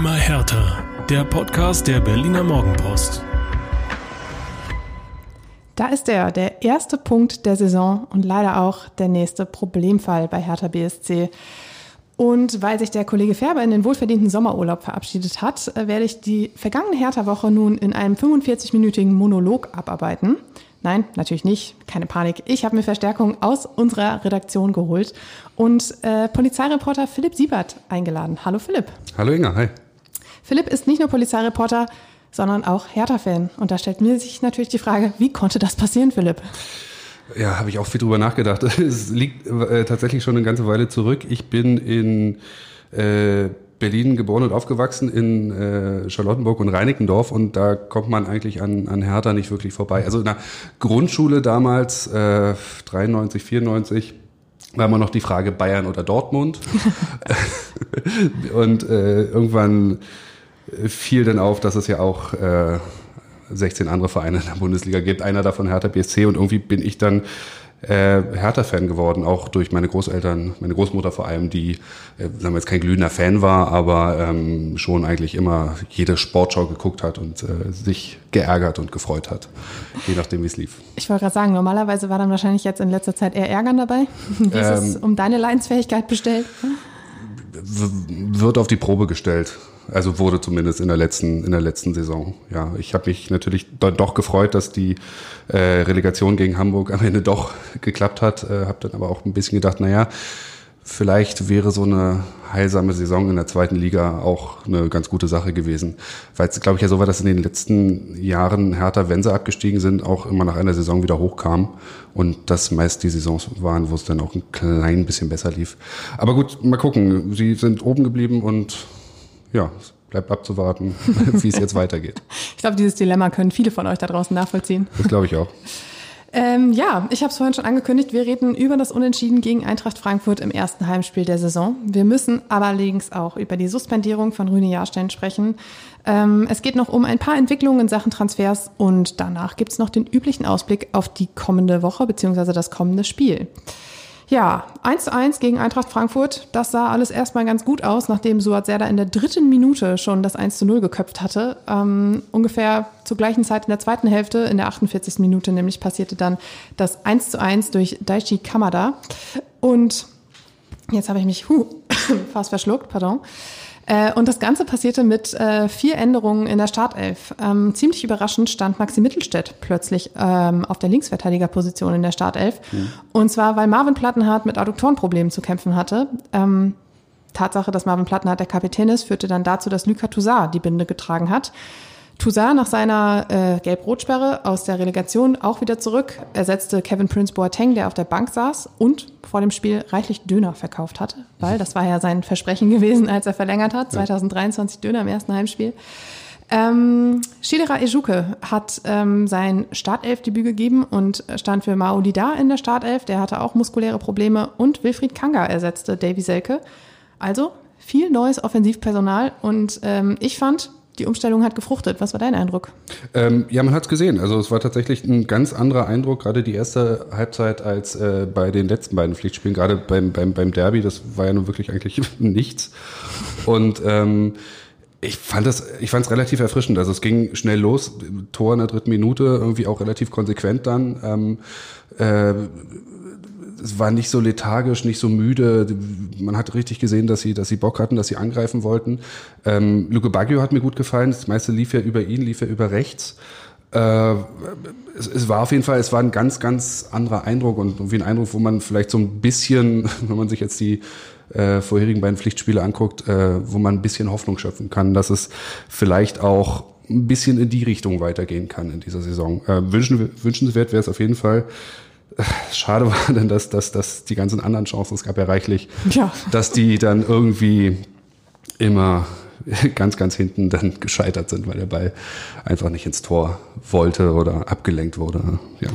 Immer härter. Der Podcast der Berliner Morgenpost. Da ist er, der erste Punkt der Saison und leider auch der nächste Problemfall bei Hertha BSC. Und weil sich der Kollege Färber in den wohlverdienten Sommerurlaub verabschiedet hat, äh, werde ich die vergangene Hertha-Woche nun in einem 45-minütigen Monolog abarbeiten. Nein, natürlich nicht. Keine Panik. Ich habe mir Verstärkung aus unserer Redaktion geholt und äh, Polizeireporter Philipp Siebert eingeladen. Hallo Philipp. Hallo Inga, hi. Philipp ist nicht nur Polizeireporter, sondern auch Hertha-Fan. Und da stellt mir sich natürlich die Frage, wie konnte das passieren, Philipp? Ja, habe ich auch viel drüber nachgedacht. Es liegt äh, tatsächlich schon eine ganze Weile zurück. Ich bin in äh, Berlin geboren und aufgewachsen in äh, Charlottenburg und Reinickendorf und da kommt man eigentlich an, an Hertha nicht wirklich vorbei. Also in der Grundschule damals, äh, 93, 94, war immer noch die Frage Bayern oder Dortmund. und äh, irgendwann fiel dann auf, dass es ja auch äh, 16 andere Vereine in der Bundesliga gibt. Einer davon Hertha BSC und irgendwie bin ich dann äh, Hertha-Fan geworden, auch durch meine Großeltern, meine Großmutter vor allem, die, äh, sagen wir jetzt kein glühender Fan war, aber ähm, schon eigentlich immer jede Sportschau geguckt hat und äh, sich geärgert und gefreut hat, je nachdem, wie es lief. Ich wollte gerade sagen, normalerweise war dann wahrscheinlich jetzt in letzter Zeit eher Ärgern dabei. Wie ist Ähm, es um deine Leidensfähigkeit bestellt? Wird auf die Probe gestellt. Also wurde zumindest in der letzten in der letzten Saison. Ja, ich habe mich natürlich dann doch gefreut, dass die äh, Relegation gegen Hamburg am Ende doch geklappt hat. Äh, habe dann aber auch ein bisschen gedacht, naja, vielleicht wäre so eine heilsame Saison in der zweiten Liga auch eine ganz gute Sache gewesen. Weil es, glaube ich, ja so war, dass in den letzten Jahren Hertha, wenn sie abgestiegen sind, auch immer nach einer Saison wieder hochkam. Und das meist die Saisons waren, wo es dann auch ein klein bisschen besser lief. Aber gut, mal gucken. Sie sind oben geblieben und ja, es bleibt abzuwarten, wie es jetzt weitergeht. Ich glaube, dieses Dilemma können viele von euch da draußen nachvollziehen. Das glaube ich auch. Ähm, ja, ich habe es vorhin schon angekündigt, wir reden über das Unentschieden gegen Eintracht Frankfurt im ersten Heimspiel der Saison. Wir müssen allerdings auch über die Suspendierung von Rüne Jahrstein sprechen. Ähm, es geht noch um ein paar Entwicklungen in Sachen Transfers und danach gibt's noch den üblichen Ausblick auf die kommende Woche beziehungsweise das kommende Spiel. Ja, 1 zu 1 gegen Eintracht Frankfurt. Das sah alles erstmal ganz gut aus, nachdem Suat Serdar in der dritten Minute schon das 1 zu 0 geköpft hatte. Ähm, ungefähr zur gleichen Zeit in der zweiten Hälfte, in der 48. Minute nämlich, passierte dann das 1 zu 1 durch Daichi Kamada. Und jetzt habe ich mich huh, fast verschluckt, pardon. Äh, Und das Ganze passierte mit äh, vier Änderungen in der Startelf. Ähm, ziemlich überraschend stand Maxi Mittelstädt plötzlich ähm, auf der Linksverteidigerposition in der Startelf. Und zwar, weil Marvin Plattenhardt mit Adduktorenproblemen zu kämpfen hatte. Ähm, Tatsache, dass Marvin Plattenhardt der Kapitän ist, führte dann dazu, dass Luka Toussaint die Binde getragen hat. Toussaint nach seiner äh, Gelb-Rot-Sperre aus der Relegation auch wieder zurück, ersetzte Kevin Prince Boateng, der auf der Bank saß und vor dem Spiel reichlich Döner verkauft hatte, weil das war ja sein Versprechen gewesen, als er verlängert hat, 2023 Döner im ersten Heimspiel. Ähm, Shidera Ejuke hat ähm, sein Startelfdebüt gegeben und stand für Mao Dida in der Startelf. Der hatte auch muskuläre Probleme und Wilfried Kanga ersetzte Davy Selke. Also viel neues Offensivpersonal und ähm, ich fand, die Umstellung hat gefruchtet. Was war dein Eindruck? Ähm, ja, man hat es gesehen. Also es war tatsächlich ein ganz anderer Eindruck, gerade die erste Halbzeit als äh, bei den letzten beiden Pflichtspielen, gerade beim, beim, beim Derby, das war ja nun wirklich eigentlich nichts. Und ähm, ich fand das, ich fand es relativ erfrischend. Also es ging schnell los, Tor in der dritten Minute, irgendwie auch relativ konsequent dann. Ähm, äh, es war nicht so lethargisch, nicht so müde. Man hat richtig gesehen, dass sie, dass sie Bock hatten, dass sie angreifen wollten. Ähm, Luke Baggio hat mir gut gefallen. Das meiste lief ja über ihn, lief ja über rechts. Äh, es, es war auf jeden Fall, es war ein ganz, ganz anderer Eindruck und irgendwie ein Eindruck, wo man vielleicht so ein bisschen, wenn man sich jetzt die äh, vorherigen beiden Pflichtspiele anguckt, äh, wo man ein bisschen Hoffnung schöpfen kann, dass es vielleicht auch ein bisschen in die Richtung weitergehen kann in dieser Saison. Äh, wünschen, wünschenswert wäre es auf jeden Fall. Schade war denn, dass, dass, dass die ganzen anderen Chancen, es gab ja reichlich, Ja. dass die dann irgendwie immer ganz, ganz hinten dann gescheitert sind, weil der Ball einfach nicht ins Tor wollte oder abgelenkt wurde. Ja.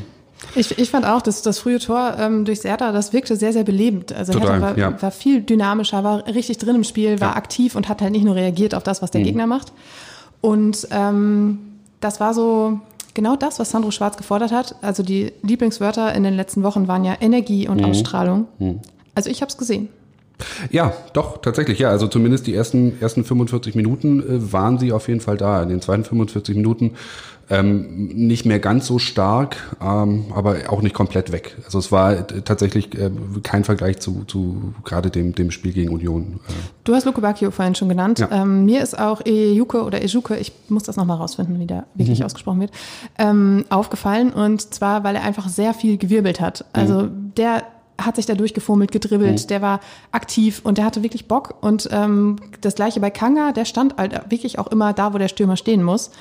Ich, ich fand auch, dass das frühe Tor ähm, durch Serda, das wirkte sehr, sehr belebend. Also Total, war, ja. war viel dynamischer, war richtig drin im Spiel, war Ja. aktiv und hat halt nicht nur reagiert auf das, was der Mhm. Gegner macht. Und ähm, das war so genau das, was Sandro Schwarz gefordert hat. Also die Lieblingswörter in den letzten Wochen waren ja Energie Mhm. und Ausstrahlung. Also ich habe es gesehen. Ja, doch, tatsächlich, ja. Also zumindest die ersten, ersten 45 Minuten äh, waren sie auf jeden Fall da. In den zweiten 45 Minuten ähm, nicht mehr ganz so stark, ähm, aber auch nicht komplett weg. Also es war tatsächlich äh, kein Vergleich zu, zu gerade dem, dem Spiel gegen Union. Äh. Du hast Luke Bacchio vorhin schon genannt. Ja. Ähm, mir ist auch Ejuke oder Ejuke, ich muss das nochmal rausfinden, wie der wirklich mhm. ausgesprochen wird, ähm, aufgefallen. Und zwar, weil er einfach sehr viel gewirbelt hat. Also mhm. der hat sich da durchgefummelt, gedribbelt, mhm. der war aktiv und der hatte wirklich Bock. Und ähm, das gleiche bei Kanga, der stand halt wirklich auch immer da, wo der Stürmer stehen muss.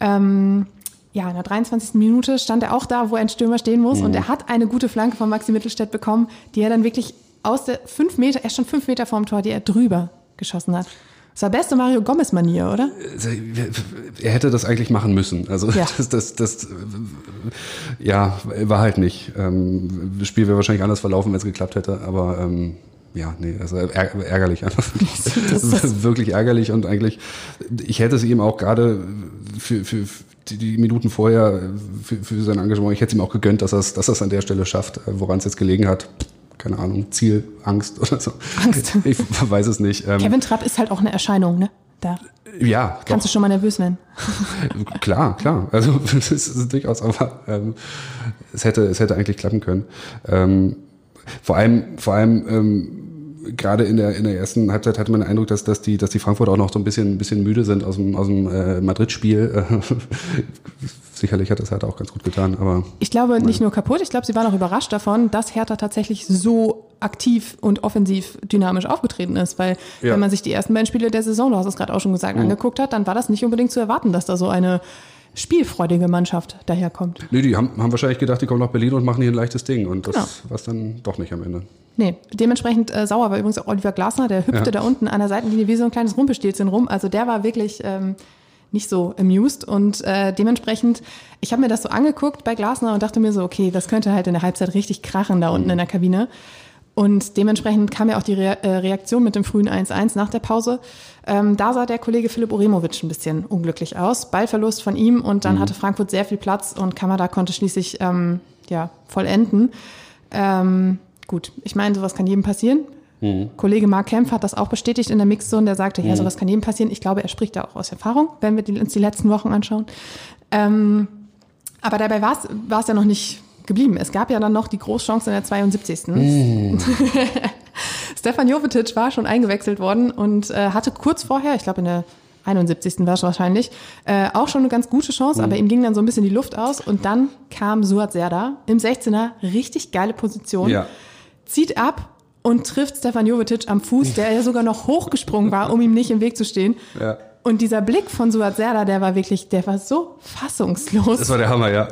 Ähm, ja, in der 23. Minute stand er auch da, wo ein Stürmer stehen muss. Mhm. Und er hat eine gute Flanke von Maxi Mittelstädt bekommen, die er dann wirklich aus der fünf Meter, er stand fünf Meter vorm Tor, die er drüber geschossen hat. Das war beste Mario Gomez-Manier, oder? Er hätte das eigentlich machen müssen. Also ja. das, das, das, ja, war halt nicht. Ähm, das Spiel wäre wahrscheinlich anders verlaufen, wenn es geklappt hätte, aber ähm, ja, nee, also ärgerlich einfach. Das ist wirklich ärgerlich und eigentlich, ich hätte es ihm auch gerade für, für, die, Minuten vorher für, für sein Engagement, ich hätte es ihm auch gegönnt, dass er es dass er's an der Stelle schafft, woran es jetzt gelegen hat. Keine Ahnung, Ziel, Angst oder so. Angst. Ich weiß es nicht. Ähm, Kevin Trapp ist halt auch eine Erscheinung, ne? Da. Ja. Kannst doch. du schon mal nervös werden? klar, klar. Also es ist durchaus, aber ähm, es hätte, es hätte eigentlich klappen können. Ähm, vor allem, vor allem ähm, gerade in der, in der ersten Halbzeit hatte man den Eindruck, dass, dass, die, dass die Frankfurter auch noch so ein bisschen, ein bisschen müde sind aus dem, aus dem äh, Madrid-Spiel. Sicherlich hat das Hertha auch ganz gut getan, aber. Ich glaube nein. nicht nur kaputt, ich glaube, sie waren auch überrascht davon, dass Hertha tatsächlich so aktiv und offensiv dynamisch aufgetreten ist, weil ja. wenn man sich die ersten beiden Spiele der Saison, du hast es gerade auch schon gesagt, mhm. angeguckt hat, dann war das nicht unbedingt zu erwarten, dass da so eine spielfreudige Mannschaft daherkommt. Nee, die haben, haben wahrscheinlich gedacht, die kommen nach Berlin und machen hier ein leichtes Ding. Und das genau. war es dann doch nicht am Ende. Nee, dementsprechend äh, sauer war übrigens auch Oliver Glasner, der hüpfte ja. da unten an der Seitenlinie wie so ein kleines Rumpelstilzchen rum. Also der war wirklich ähm, nicht so amused und äh, dementsprechend, ich habe mir das so angeguckt bei Glasner und dachte mir so, okay, das könnte halt in der Halbzeit richtig krachen da unten mhm. in der Kabine. Und dementsprechend kam ja auch die Re äh, Reaktion mit dem frühen 1-1 nach der Pause. Ähm, da sah der Kollege Philipp Oremovic ein bisschen unglücklich aus. Ballverlust von ihm und dann mhm. hatte Frankfurt sehr viel Platz und Kamada konnte schließlich ähm, ja, vollenden. Ähm, gut, ich meine, sowas kann jedem passieren. Mhm. Kollege Mark Kempf hat das auch bestätigt in der Mixzone. Der sagte, ja, mhm. sowas kann jedem passieren. Ich glaube, er spricht da auch aus Erfahrung, wenn wir die, uns die letzten Wochen anschauen. Ähm, aber dabei war es ja noch nicht geblieben. Es gab ja dann noch die Großchance in der 72. Mm. Stefan Jovetic war schon eingewechselt worden und äh, hatte kurz vorher, ich glaube in der 71. war es wahrscheinlich, äh, auch schon eine ganz gute Chance, mm. aber ihm ging dann so ein bisschen die Luft aus und dann kam Suat Serda im 16er, richtig geile Position, ja. zieht ab und trifft Stefan Jovetic am Fuß, der ja sogar noch hochgesprungen war, um ihm nicht im Weg zu stehen. Ja. Und dieser Blick von Suat Serda, der war wirklich, der war so fassungslos. Das war der Hammer, ja.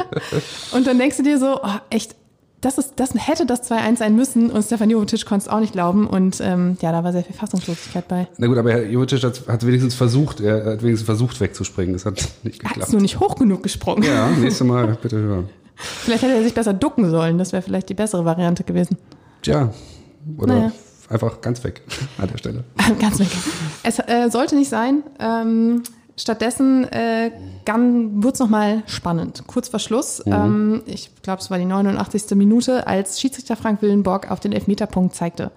und dann denkst du dir so, oh, echt, das, ist, das hätte das 2-1 sein müssen und Stefan Jovic konnte es auch nicht glauben und ähm, ja, da war sehr viel Fassungslosigkeit bei. Na gut, aber Herr Jovic hat, hat wenigstens versucht, er hat wenigstens versucht wegzuspringen, das hat nicht geklappt. Hat nur nicht hoch genug gesprungen. Ja, nächstes Mal bitte hören. Vielleicht hätte er sich besser ducken sollen, das wäre vielleicht die bessere Variante gewesen. Tja, oder naja. Einfach ganz weg an der Stelle. ganz weg. Es äh, sollte nicht sein. Ähm, Stattdessen äh, wurde es nochmal spannend. Kurz vor Schluss, mhm. ähm, ich glaube, es war die 89. Minute, als Schiedsrichter Frank Willenborg auf den Elfmeterpunkt zeigte.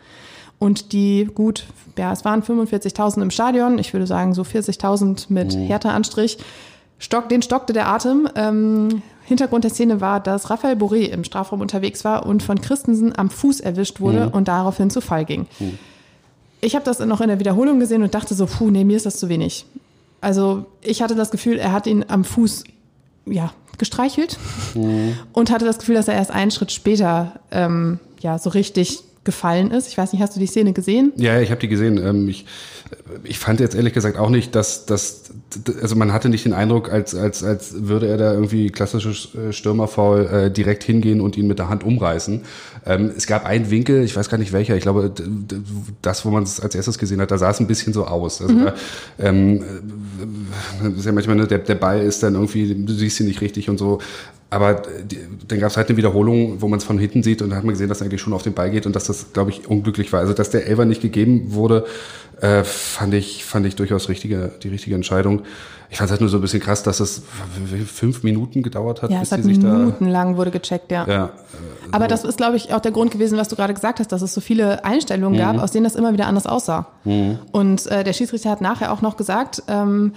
Und die gut, ja, es waren 45.000 im Stadion, ich würde sagen so 40.000 mit mhm. härter Anstrich. Stock, den stockte der Atem. Ähm, Hintergrund der Szene war, dass Raphael Boré im Strafraum unterwegs war und von Christensen am Fuß erwischt wurde mhm. und daraufhin zu Fall ging. Mhm. Ich habe das noch in der Wiederholung gesehen und dachte so, puh, nee, mir ist das zu wenig. Also ich hatte das Gefühl, er hat ihn am Fuß ja, gestreichelt mhm. und hatte das Gefühl, dass er erst einen Schritt später ähm, ja, so richtig gefallen ist. Ich weiß nicht, hast du die Szene gesehen? Ja, ich habe die gesehen. Ähm, ich, ich fand jetzt ehrlich gesagt auch nicht, dass, dass also man hatte nicht den Eindruck, als, als, als würde er da irgendwie klassisches äh, Stürmerfaul äh, direkt hingehen und ihn mit der Hand umreißen. Ähm, es gab einen Winkel, ich weiß gar nicht welcher, ich glaube, das, wo man es als erstes gesehen hat, da sah es ein bisschen so aus. Also mhm. da, ähm, das ist ja manchmal, ne, der, der Ball ist dann irgendwie, du siehst ihn nicht richtig und so. Aber die, dann gab es halt eine Wiederholung, wo man es von hinten sieht und da hat man gesehen, dass er eigentlich schon auf den Ball geht und dass das, glaube ich, unglücklich war. Also dass der Elfer nicht gegeben wurde, äh, fand ich fand ich durchaus richtige die richtige Entscheidung. Ich fand es halt nur so ein bisschen krass, dass es fünf Minuten gedauert hat, ja, bis es hat sich da minutenlang wurde gecheckt, ja. ja, Aber das ist, glaube ich, auch der Grund gewesen, was du gerade gesagt hast, dass es so viele Einstellungen Mhm. gab, aus denen das immer wieder anders aussah. Und äh, der Schiedsrichter hat nachher auch noch gesagt, ähm,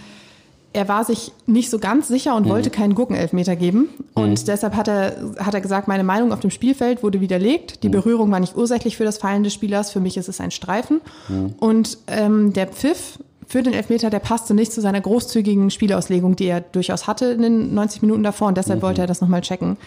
er war sich nicht so ganz sicher und wollte keinen Gurkenelfmeter geben. Und deshalb hat er, hat er gesagt, meine Meinung auf dem Spielfeld wurde widerlegt. Die Berührung war nicht ursächlich für das Fallen des Spielers. Für mich ist es ein Streifen. Und ähm, der Pfiff für den Elfmeter, der passte nicht zu seiner großzügigen Spielauslegung, die er durchaus hatte in den 90 Minuten davor. Und deshalb wollte er das nochmal checken.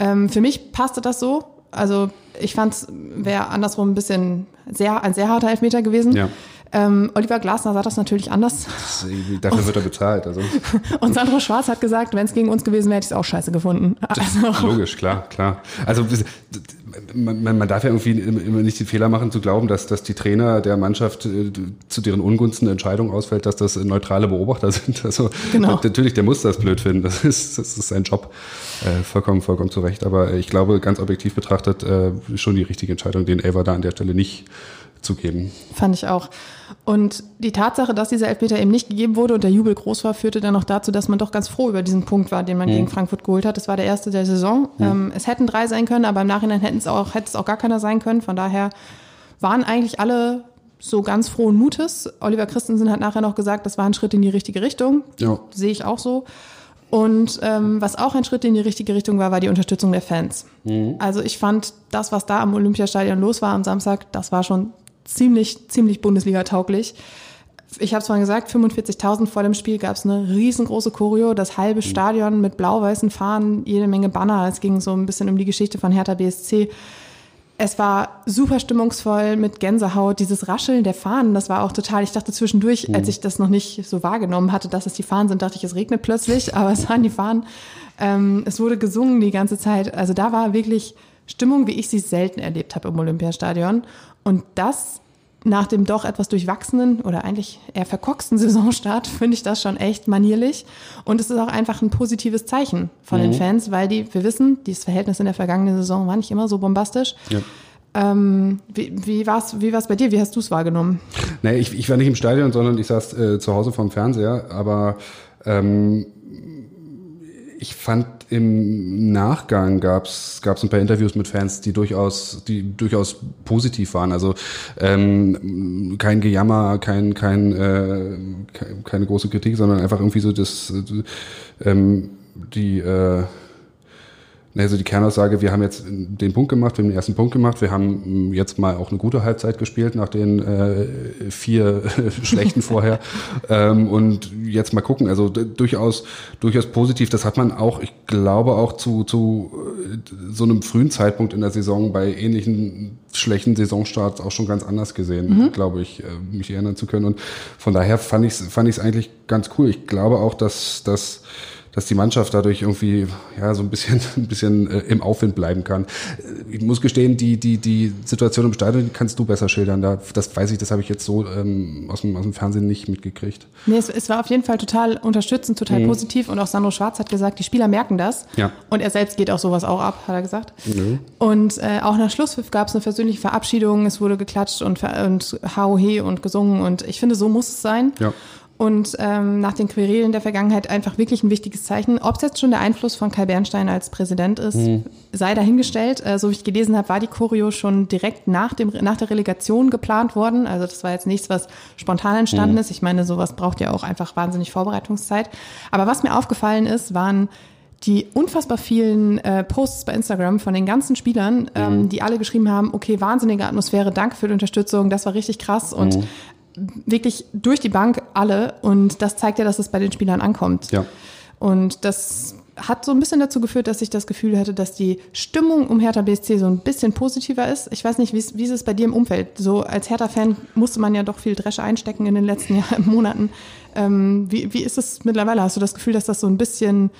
Ähm, für mich passte das so. Also ich fand es wäre andersrum ein bisschen sehr, ein sehr harter Elfmeter gewesen. Ja. Ähm, Oliver Glasner sah das natürlich anders. das, dafür wird er bezahlt. Also Und Sandro Schwarz hat gesagt, wenn es gegen uns gewesen wäre, hätte ich es auch scheiße gefunden. Also, Logisch, klar, klar. Also man, man darf ja irgendwie immer nicht den Fehler machen zu glauben, dass, dass die Trainer der Mannschaft äh, zu deren Ungunsten eine Entscheidung ausfällt, dass das neutrale Beobachter sind. Also Genau. natürlich, der muss das blöd finden. Das ist, das ist sein Job. Äh, vollkommen, vollkommen zu Recht. Aber ich glaube, ganz objektiv betrachtet, äh, schon die richtige Entscheidung, den Elfer da an der Stelle nicht zu geben. fand ich auch. Und die Tatsache, dass dieser Elfmeter eben nicht gegeben wurde und der Jubel groß war, führte dann noch dazu, dass man doch ganz froh über diesen Punkt war, den man gegen Frankfurt geholt hat. Das war der erste der Saison. Ähm, es hätten drei sein können, aber im Nachhinein hätten es auch, hätte es auch gar keiner sein können. Von daher waren eigentlich alle so ganz frohen Mutes. Oliver Christensen hat nachher noch gesagt, das war ein Schritt in die richtige Richtung. Ja. Sehe ich auch so. Und ähm, was auch ein Schritt in die richtige Richtung war, war die Unterstützung der Fans. Also ich fand das, was da am Olympiastadion los war am Samstag, das war schon ziemlich, ziemlich Bundesliga-tauglich. Ich habe es vorhin gesagt, 45.000 vor dem Spiel gab es eine riesengroße Choreo, das halbe Stadion mit blau-weißen Fahnen, jede Menge Banner. Es ging so ein bisschen um die Geschichte von Hertha BSC. Es war super stimmungsvoll mit Gänsehaut, dieses Rascheln der Fahnen, das war auch total, ich dachte zwischendurch, als ich das noch nicht so wahrgenommen hatte, dass es die Fahnen sind, dachte ich, es regnet plötzlich, aber es waren die Fahnen. Ähm, es wurde gesungen die ganze Zeit, also da war wirklich Stimmung, wie ich sie selten erlebt habe im Olympiastadion und das nach dem doch etwas durchwachsenen oder eigentlich eher verkorksten Saisonstart finde ich das schon echt manierlich. Und es ist auch einfach ein positives Zeichen von den Fans, weil die, wir wissen, dieses Verhältnis in der vergangenen Saison war nicht immer so bombastisch. Ja. Ähm, wie wie war es wie war's bei dir? Wie hast du es wahrgenommen? Nee, ich, ich war nicht im Stadion, sondern ich saß äh, zu Hause vorm Fernseher. Aber ähm, ich fand im Nachgang gab's gab's ein paar Interviews mit Fans, die durchaus die durchaus positiv waren. Also ähm, kein Gejammer, kein kein äh, ke- keine große Kritik, sondern einfach irgendwie so das äh, ähm, die äh, also die Kernaussage, wir haben jetzt den Punkt gemacht, wir haben den ersten Punkt gemacht, wir haben jetzt mal auch eine gute Halbzeit gespielt nach den äh, vier schlechten vorher. Ähm, und jetzt mal gucken, also durchaus durchaus positiv, das hat man auch, ich glaube auch zu, zu äh, so einem frühen Zeitpunkt in der Saison bei ähnlichen schlechten Saisonstarts auch schon ganz anders gesehen, glaube ich, äh, mich erinnern zu können. Und von daher fand ich es fand ich's eigentlich ganz cool. Ich glaube auch, dass, dass dass die Mannschaft dadurch irgendwie ja so ein bisschen ein bisschen äh, im Aufwind bleiben kann. Äh, Ich muss gestehen, die die die Situation im Stadion die kannst du besser schildern. Da das weiß ich, das habe ich jetzt so ähm, aus dem aus dem Fernsehen nicht mitgekriegt. Nee, es, es war auf jeden Fall total unterstützend, total positiv und auch Sandro Schwarz hat gesagt, die Spieler merken das. Ja. Und er selbst geht auch sowas auch ab, hat er gesagt. Und äh, auch nach Schlusspfiff gab es eine persönliche Verabschiedung, es wurde geklatscht und, und Hauhe und gesungen und ich finde, so muss es sein. Ja. Und ähm, nach den Querelen der Vergangenheit einfach wirklich ein wichtiges Zeichen. Ob es jetzt schon der Einfluss von Kai Bernstein als Präsident ist, sei dahingestellt. Äh, so wie ich gelesen habe, war die Choreo schon direkt nach, dem, nach der Relegation geplant worden. Also das war jetzt nichts, was spontan entstanden ist. Ich meine, sowas braucht ja auch einfach wahnsinnig Vorbereitungszeit. Aber was mir aufgefallen ist, waren die unfassbar vielen äh, Posts bei Instagram von den ganzen Spielern, ähm, die alle geschrieben haben, okay, wahnsinnige Atmosphäre, danke für die Unterstützung, das war richtig krass und wirklich durch die Bank alle und das zeigt ja, dass es bei den Spielern ankommt. Ja. Und das hat so ein bisschen dazu geführt, dass ich das Gefühl hatte, dass die Stimmung um Hertha BSC so ein bisschen positiver ist. Ich weiß nicht, wie ist, es bei dir im Umfeld? So als Hertha-Fan musste man ja doch viel Dresche einstecken in den letzten Jahren, Monaten. Ähm, wie, wie ist es mittlerweile? Hast du das Gefühl, dass das so ein bisschen,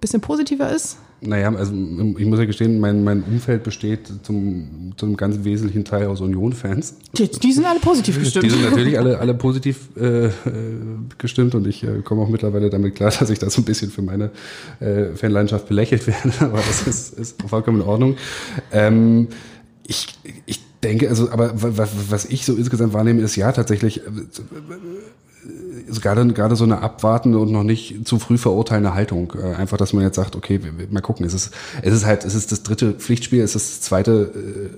bisschen positiver ist? Naja, also ich muss ja gestehen, mein, mein Umfeld besteht zum, zum ganz wesentlichen Teil aus Union-Fans. Die, die, sind alle positiv gestimmt. Die sind natürlich alle, alle positiv äh, gestimmt und ich äh, komme auch mittlerweile damit klar, dass ich da so ein bisschen für meine äh, Fanlandschaft belächelt werde, aber das ist, ist vollkommen in Ordnung. Ähm, ich, ich denke, also, aber was, ich so insgesamt wahrnehme, ist ja tatsächlich äh, gerade, gerade so eine abwartende und noch nicht zu früh verurteilende Haltung. Äh, einfach, dass man jetzt sagt, okay, mal gucken. Es ist, es ist halt, es ist das dritte Pflichtspiel, es ist das zweite,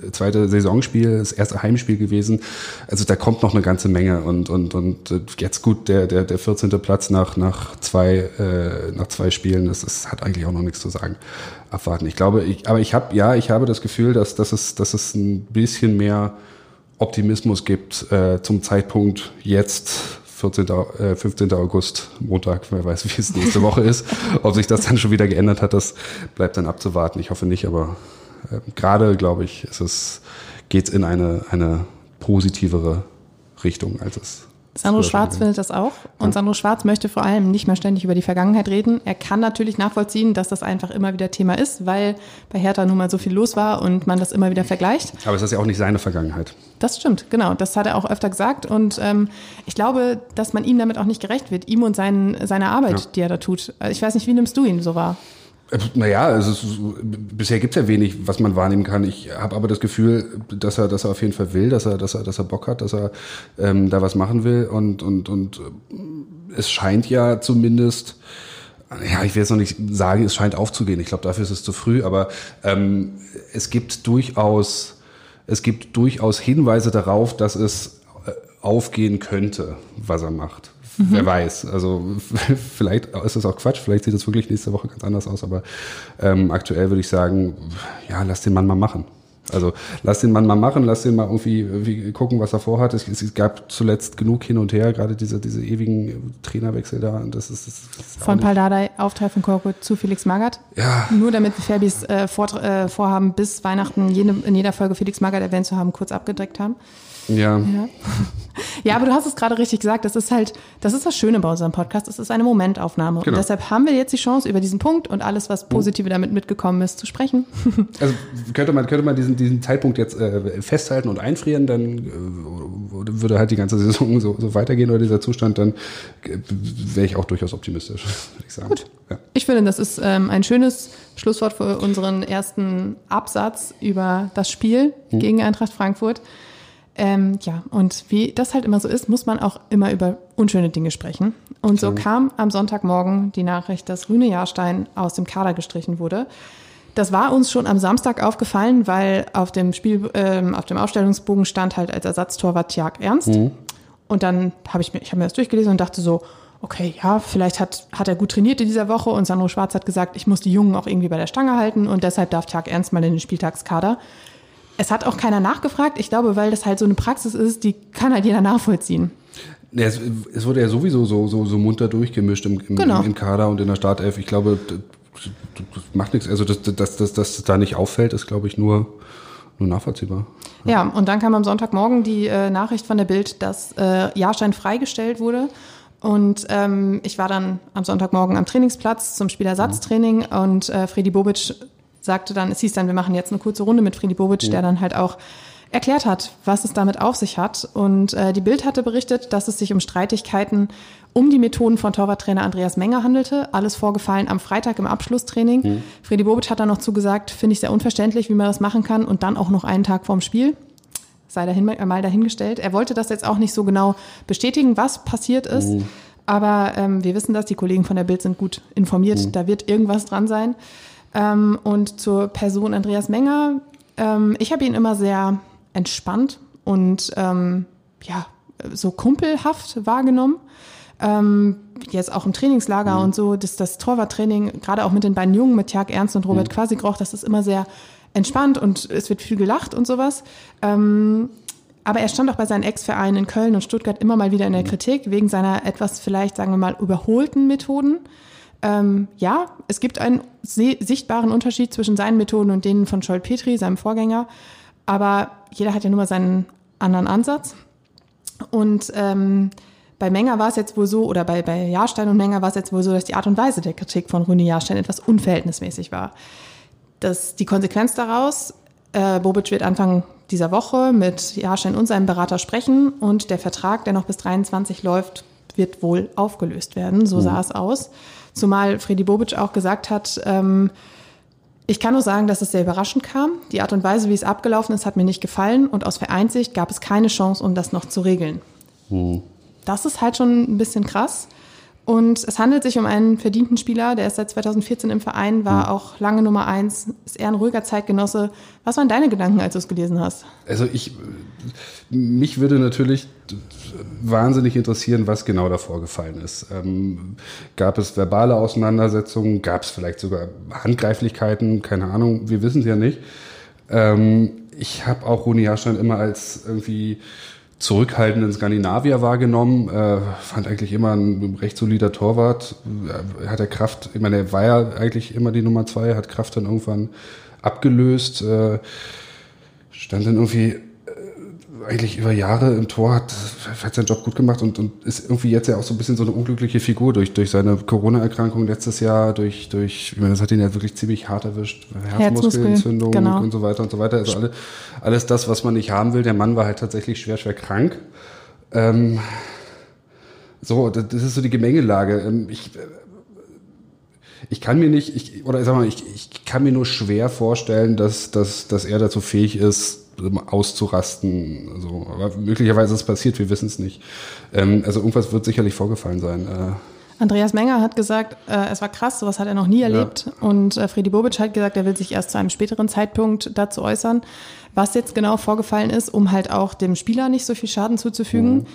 äh, zweite Saisonspiel, das erste Heimspiel gewesen. Also da kommt noch eine ganze Menge und, und, und äh, jetzt gut, der, der, der 14. Platz nach, nach zwei, äh, nach zwei Spielen, das ist, hat eigentlich auch noch nichts zu sagen. Abwarten. Ich glaube, ich, aber ich habe, ja, ich habe das Gefühl, dass, dass es, dass es ein bisschen mehr Optimismus gibt äh, zum Zeitpunkt jetzt 14. Äh, 15. August, Montag, wer weiß, wie es nächste Woche ist. Ob sich das dann schon wieder geändert hat, das bleibt dann abzuwarten. Ich hoffe nicht, aber äh, gerade, glaube ich, geht es in eine, eine positivere Richtung, als es Sandro Schwarz findet das auch. Und. Sandro Schwarz möchte vor allem nicht mehr ständig über die Vergangenheit reden. Er kann natürlich nachvollziehen, dass das einfach immer wieder Thema ist, weil bei Hertha nun mal so viel los war und man das immer wieder vergleicht. Aber es ist ja auch nicht seine Vergangenheit. Das stimmt, genau. Das hat er auch öfter gesagt. Und ähm, ich glaube, dass man ihm damit auch nicht gerecht wird, ihm und seinen, seine Arbeit, ja. die er da tut. Ich weiß nicht, wie nimmst du ihn so wahr? Naja, also es ist, bisher gibt's ja wenig, was man wahrnehmen kann. Ich habe aber das Gefühl, dass er, dass er auf jeden Fall will, dass er, dass er, dass er Bock hat, dass er ähm, da was machen will. Und, und, und äh, es scheint ja zumindest, ja, ich will jetzt noch nicht sagen, es scheint aufzugehen. Ich glaube, dafür ist es zu früh, aber ähm, es gibt durchaus, es gibt durchaus Hinweise darauf, dass es äh, aufgehen könnte, was er macht. Mhm. Wer weiß. Also vielleicht ist das auch Quatsch, vielleicht sieht das wirklich nächste Woche ganz anders aus, aber ähm, aktuell würde ich sagen, ja, lass den Mann mal machen. Also lass den Mann mal machen, lass den mal irgendwie, irgendwie gucken, was er vorhat. Es, es gab zuletzt genug hin und her, gerade diese, diese ewigen Trainerwechsel da. Das ist, das ist Von Paldadei, Aufteil von Korkut zu Felix Magath. Ja. Nur damit wir Fabis äh, Vor äh, Vorhaben bis Weihnachten jede, in jeder Folge Felix Magath erwähnt zu haben, kurz abgedeckt haben. Ja. ja. Ja, aber du hast es gerade richtig gesagt. Das ist halt, das ist das Schöne bei unserem Podcast. Es ist eine Momentaufnahme. Genau. Und deshalb haben wir jetzt die Chance, über diesen Punkt und alles, was Positive damit mitgekommen ist, zu sprechen. Also könnte man, könnte man diesen, diesen Zeitpunkt jetzt äh, festhalten und einfrieren, dann äh, würde halt die ganze Saison so, so weitergehen oder dieser Zustand, dann äh, wäre ich auch durchaus optimistisch, würde ich sagen. Gut. Ja. Ich finde, das ist ähm, ein schönes Schlusswort für unseren ersten Absatz über das Spiel hm. gegen Eintracht Frankfurt. Ähm, ja, und wie das halt immer so ist, muss man auch immer über unschöne Dinge sprechen. Und so kam am Sonntagmorgen die Nachricht, dass Rüne Jahrstein aus dem Kader gestrichen wurde. Das war uns schon am Samstag aufgefallen, weil auf dem Spiel, ähm, auf dem Aufstellungsbogen stand halt als Ersatztorwart Tjag Ernst. Mhm. Und dann habe ich mir, ich habe mir das durchgelesen und dachte so, okay, ja, vielleicht hat, hat er gut trainiert in dieser Woche und Sandro Schwarz hat gesagt, ich muss die Jungen auch irgendwie bei der Stange halten und deshalb darf Tjag Ernst mal in den Spieltagskader. Es hat auch keiner nachgefragt. Ich glaube, weil das halt so eine Praxis ist, die kann halt jeder nachvollziehen. Es, es, wurde ja sowieso so, so, so munter durchgemischt im, im, genau. im, Kader und in der Startelf. Ich glaube, das, macht nichts. Also, dass das, das, das da nicht auffällt, ist, glaube ich, nur, nur nachvollziehbar. Ja. ja, und dann kam am Sonntagmorgen die äh, Nachricht von der Bild, dass äh, Jahrstein freigestellt wurde. Und ähm, ich war dann am Sonntagmorgen am Trainingsplatz zum Spielersatztraining und äh, Freddy Bobic sagte dann, es hieß dann, wir machen jetzt eine kurze Runde mit Friedi Bobic, mhm. der dann halt auch erklärt hat, was es damit auf sich hat. Und äh, die Bild hatte berichtet, dass es sich um Streitigkeiten um die Methoden von Torwarttrainer Andreas Menger handelte. Alles vorgefallen am Freitag im Abschlusstraining. Mhm. Fredi Bobic hat dann noch zugesagt, finde ich sehr unverständlich, wie man das machen kann und dann auch noch einen Tag vorm Spiel. Sei dahin, äh, mal dahingestellt. Er wollte das jetzt auch nicht so genau bestätigen, was passiert ist. Mhm. Aber ähm, wir wissen das, die Kollegen von der Bild sind gut informiert. Mhm. Da wird irgendwas dran sein. Ähm, und zur Person Andreas Menger, ähm, ich habe ihn immer sehr entspannt und ähm, ja, so kumpelhaft wahrgenommen. Ähm, jetzt auch im Trainingslager mhm. und so, dass das Torwarttraining, gerade auch mit den beiden Jungen, mit Jörg Ernst und Robert mhm. Quasigroch, das ist immer sehr entspannt und es wird viel gelacht und sowas. Ähm, aber er stand auch bei seinen Ex-Vereinen in Köln und Stuttgart immer mal wieder in der mhm. Kritik wegen seiner etwas vielleicht, sagen wir mal, überholten Methoden. Ähm, ja, es gibt einen sichtbaren Unterschied zwischen seinen Methoden und denen von Scholt Petri, seinem Vorgänger. Aber jeder hat ja nur mal seinen anderen Ansatz. Und ähm, Bei Menger war es jetzt wohl so, oder bei, bei Jahrstein und Menger war es jetzt wohl so, dass die Art und Weise der Kritik von Rune Jahrstein etwas unverhältnismäßig war. Das, die Konsequenz daraus, äh, Bobic wird Anfang dieser Woche mit Jahrstein und seinem Berater sprechen und der Vertrag, der noch bis 23 läuft, wird wohl aufgelöst werden. So mhm. sah es aus. Zumal Freddy Bobic auch gesagt hat, ähm, ich kann nur sagen, dass es sehr überraschend kam. Die Art und Weise, wie es abgelaufen ist, hat mir nicht gefallen und aus Vereinsicht gab es keine Chance, um das noch zu regeln. Mhm. Das ist halt schon ein bisschen krass. Und es handelt sich um einen verdienten Spieler, der ist seit 2014 im Verein, war mhm. auch lange Nummer eins, ist eher ein ruhiger Zeitgenosse. Was waren deine Gedanken, als du es gelesen hast? Also ich, mich würde natürlich wahnsinnig interessieren, was genau da vorgefallen ist. Ähm, gab es verbale Auseinandersetzungen? Gab es vielleicht sogar Handgreiflichkeiten? Keine Ahnung, wir wissen es ja nicht. Ähm, ich habe auch Runi Jahrstein immer als irgendwie zurückhaltenden Skandinavier wahrgenommen. Äh, fand eigentlich immer ein recht solider Torwart. Äh, hat er Kraft, ich meine, er war ja eigentlich immer die Nummer zwei, hat Kraft dann irgendwann abgelöst. Äh, stand dann irgendwie eigentlich über Jahre im Tor, hat, hat seinen Job gut gemacht und, und ist irgendwie jetzt ja auch so ein bisschen so eine unglückliche Figur durch, durch seine Corona-Erkrankung letztes Jahr, durch, durch, ich meine, das hat ihn ja wirklich ziemlich hart erwischt, Herzmuskelentzündung genau. und so weiter und so weiter. Also alle, alles das, was man nicht haben will. Der Mann war halt tatsächlich schwer, schwer krank. Ähm, so, das, ist so die Gemengelage. Ähm, ich, ich kann mir nicht, ich, oder sag mal, ich, ich kann mir nur schwer vorstellen, dass, dass, dass er dazu fähig ist, auszurasten. Also, aber möglicherweise ist es passiert, wir wissen es nicht. Ähm, also irgendwas wird sicherlich vorgefallen sein. Äh, Andreas Menger hat gesagt, äh, es war krass, sowas hat er noch nie erlebt. Ja. Und äh, Freddy Bobic hat gesagt, er will sich erst zu einem späteren Zeitpunkt dazu äußern, was jetzt genau vorgefallen ist, um halt auch dem Spieler nicht so viel Schaden zuzufügen. Mhm.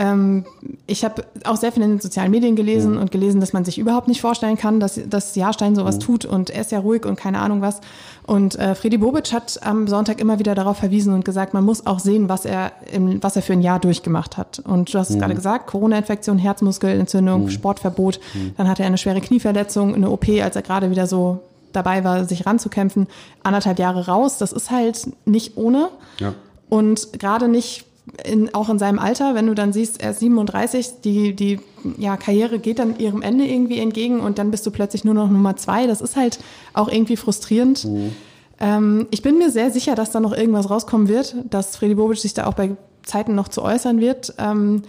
Ähm, ich habe auch sehr viel in den sozialen Medien gelesen mhm. und gelesen, dass man sich überhaupt nicht vorstellen kann, dass, dass Jahrstein sowas mhm. tut und er ist ja ruhig und keine Ahnung was. Und äh, Freddy Bobic hat am Sonntag immer wieder darauf verwiesen und gesagt, man muss auch sehen, was er, im, was er für ein Jahr durchgemacht hat. Und du hast es mhm. gerade gesagt, Corona-Infektion, Herzmuskelentzündung. Sportverbot. Dann hatte er eine schwere Knieverletzung, eine OP, als er gerade wieder so dabei war, sich ranzukämpfen. Anderthalb Jahre raus, das ist halt nicht ohne. Ja. Und gerade nicht in, auch in seinem Alter, wenn du dann siehst, er ist 37, die, die ja, Karriere geht dann ihrem Ende irgendwie entgegen und dann bist du plötzlich nur noch Nummer zwei. Das ist halt auch irgendwie frustrierend. Mhm. Ähm, ich bin mir sehr sicher, dass da noch irgendwas rauskommen wird, dass Freddy Bobic sich da auch bei Zeiten noch zu äußern wird. Ähm,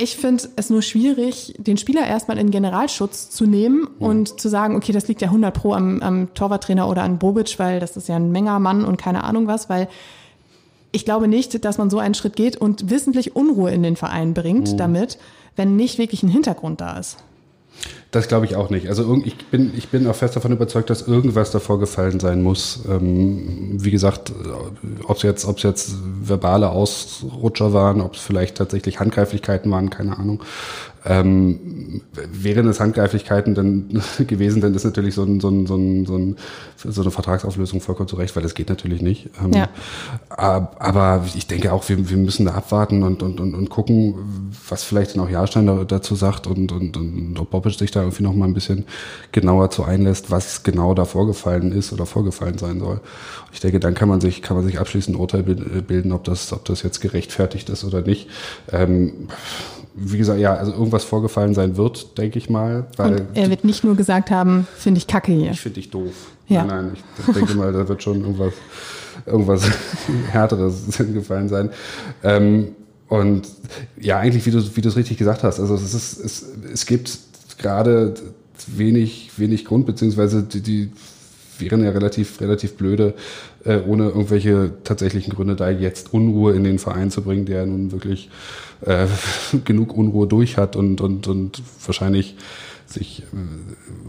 ich finde es nur schwierig, den Spieler erstmal in Generalschutz zu nehmen ja. und zu sagen, okay, das liegt ja 100 pro am, am Torwarttrainer oder an Bobic, weil das ist ja ein Mengermann und keine Ahnung was, weil ich glaube nicht, dass man so einen Schritt geht und wissentlich Unruhe in den Verein bringt mhm. damit, wenn nicht wirklich ein Hintergrund da ist. Das glaube ich auch nicht. Also ich bin, ich bin auch fest davon überzeugt, dass irgendwas davor gefallen sein muss. Ähm, wie gesagt, ob es jetzt, ob es jetzt verbale Ausrutscher waren, ob es vielleicht tatsächlich Handgreiflichkeiten waren, keine Ahnung. Ähm, wären es Handgreiflichkeiten dann gewesen, dann ist natürlich so, ein, so, ein, so, ein, so, ein, so eine Vertragsauflösung vollkommen zurecht, weil das geht natürlich nicht. Ähm, ja. Aber ich denke auch, wir, wir müssen da abwarten und, und, und, und gucken, was vielleicht dann auch Jahrstein dazu sagt und, und, und ob Bobic sich da irgendwie noch mal ein bisschen genauer zu einlässt, was genau da vorgefallen ist oder vorgefallen sein soll. Ich denke, dann kann man sich, kann man sich abschließend ein Urteil bilden, ob das, ob das jetzt gerechtfertigt ist oder nicht. Ähm, wie gesagt, ja, also irgendwas vorgefallen sein wird, denke ich mal. Weil Und er wird nicht nur gesagt haben, finde ich kacke hier. Ich finde dich doof. Ja. Nein, nein, ich denke mal, da wird schon irgendwas, irgendwas härteres gefallen sein. Ähm, und ja, eigentlich, wie du, wie du es richtig gesagt hast, also es ist, es, es gibt gerade wenig, wenig Grund, beziehungsweise die, die wären ja relativ, relativ blöde, äh, ohne irgendwelche tatsächlichen Gründe da jetzt Unruhe in den Verein zu bringen, der nun wirklich äh, genug Unruhe durch hat und, und, und wahrscheinlich sich äh,